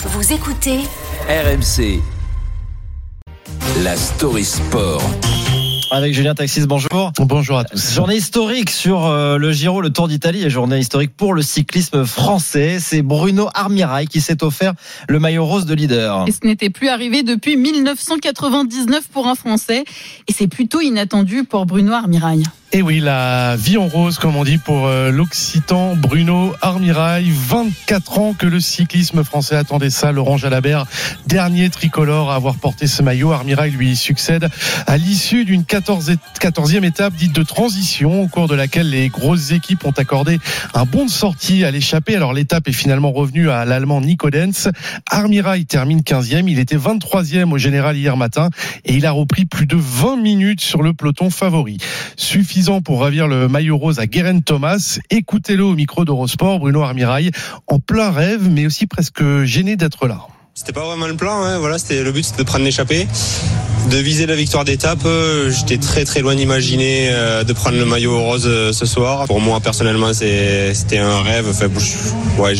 Vous écoutez RMC. La story sport. Avec Julien Taxis, bonjour. Bonjour à tous. Journée historique sur euh, le Giro, le Tour d'Italie et journée historique pour le cyclisme français. C'est Bruno Armirail qui s'est offert le maillot rose de leader. Et ce n'était plus arrivé depuis 1999 pour un Français. Et c'est plutôt inattendu pour Bruno Armirail. Et oui, la vie en rose, comme on dit pour euh, l'Occitan Bruno Armirail. 24 ans que le cyclisme français attendait ça. Laurent Jalabert, dernier tricolore à avoir porté ce maillot. Armirail lui succède à l'issue d'une 14 14e étape dite de transition, au cours de laquelle les grosses équipes ont accordé un bon de sortie à l'échappée. Alors l'étape est finalement revenue à l'Allemand Nico Denz. Armirail termine 15e. Il était 23e au général hier matin et il a repris plus de 20 minutes sur le peloton favori. Pour ravir le maillot rose à Guérin Thomas. Écoutez-le au micro d'Eurosport, Bruno Armirail, en plein rêve, mais aussi presque gêné d'être là. C'était pas vraiment le plan, hein. voilà, c'était le but c'était de prendre l'échappée, de viser la victoire d'étape. Euh, J'étais très très loin d'imaginer euh, de prendre le maillot rose euh, ce soir. Pour moi personnellement c'était un rêve. Enfin, ouais,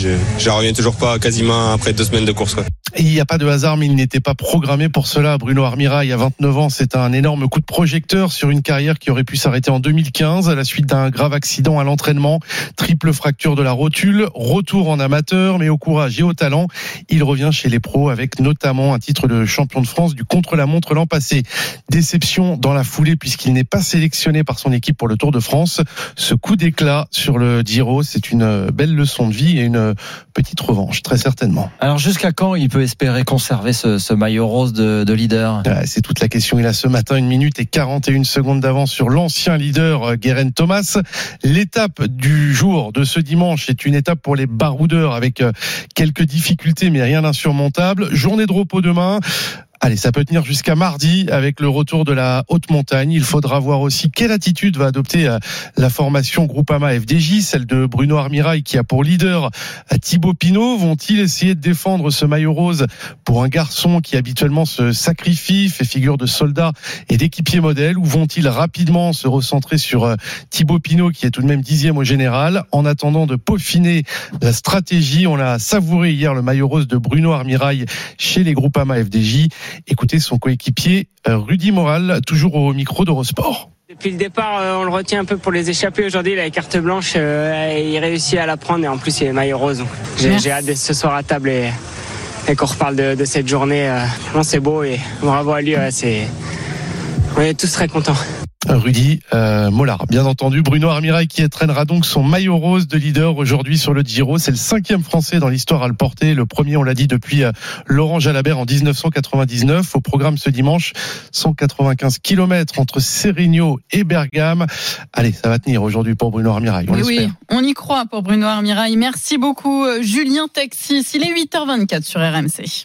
reviens toujours pas quasiment après deux semaines de course. Il n'y a pas de hasard, mais il n'était pas programmé pour cela. Bruno Armirail, à 29 ans, c'est un énorme coup de projecteur sur une carrière qui aurait pu s'arrêter en 2015 à la suite d'un grave accident à l'entraînement, triple fracture de la rotule, retour en amateur, mais au courage et au talent, il revient chez les pros avec notamment un titre de champion de France du contre-la-montre l'an passé. Déception dans la foulée puisqu'il n'est pas sélectionné par son équipe pour le Tour de France. Ce coup d'éclat sur le Giro, c'est une belle leçon de vie et une petite revanche, très certainement. Alors jusqu'à quand il peut espérer conserver ce, maillot rose de, de leader Euh, C'est toute la question. Il a ce matin une minute et 41 secondes d'avance sur l'ancien leader euh, Guerin Thomas. L'étape du jour de ce dimanche est une étape pour les baroudeurs avec euh, quelques difficultés mais rien d'insurmontable. Journée de repos demain. Allez, ça peut tenir jusqu'à mardi avec le retour de la haute montagne. Il faudra voir aussi quelle attitude va adopter euh, la formation Groupama FDJ, celle de Bruno Armirail qui a pour leader euh, Thibaut Pinot. Vont-ils essayer de défendre ce maillot rose pour un garçon qui habituellement se sacrifie, fait figure de soldat et d'équipier modèle, ou vont-ils rapidement se recentrer sur euh, Thibaut Pinot qui est tout de même dixième au général? En attendant de peaufiner la stratégie, on a savouré hier le maillot rose de Bruno Armirail chez les Groupama FDJ. Écoutez son coéquipier euh, Rudy Moral, toujours au micro d'Eurosport. Depuis le départ, euh, on le retient un peu pour les échapper. Aujourd'hui, il a la carte blanche, euh, et il réussit à la prendre et en plus, il est maillot rose. J'ai hâte d'être ce soir à table et, et qu'on reparle de, de cette journée. c'est beau et bravo à lui. ouais, c'est... On est tous très contents. Rudy euh, Mollard, bien entendu. Bruno Armirail qui traînera donc son maillot rose de leader aujourd'hui sur le Giro. C'est le cinquième Français dans l'histoire à le porter. Le premier, on l'a dit, depuis euh, Laurent Jalabert en 1999. Au programme ce dimanche, 195 km entre Sérigno et Bergame. Allez, ça va tenir aujourd'hui pour Bruno Armirail. On Oui, on y croit pour Bruno Armirail. Merci beaucoup, euh, Julien Taxis. Il est 8h24 sur RMC.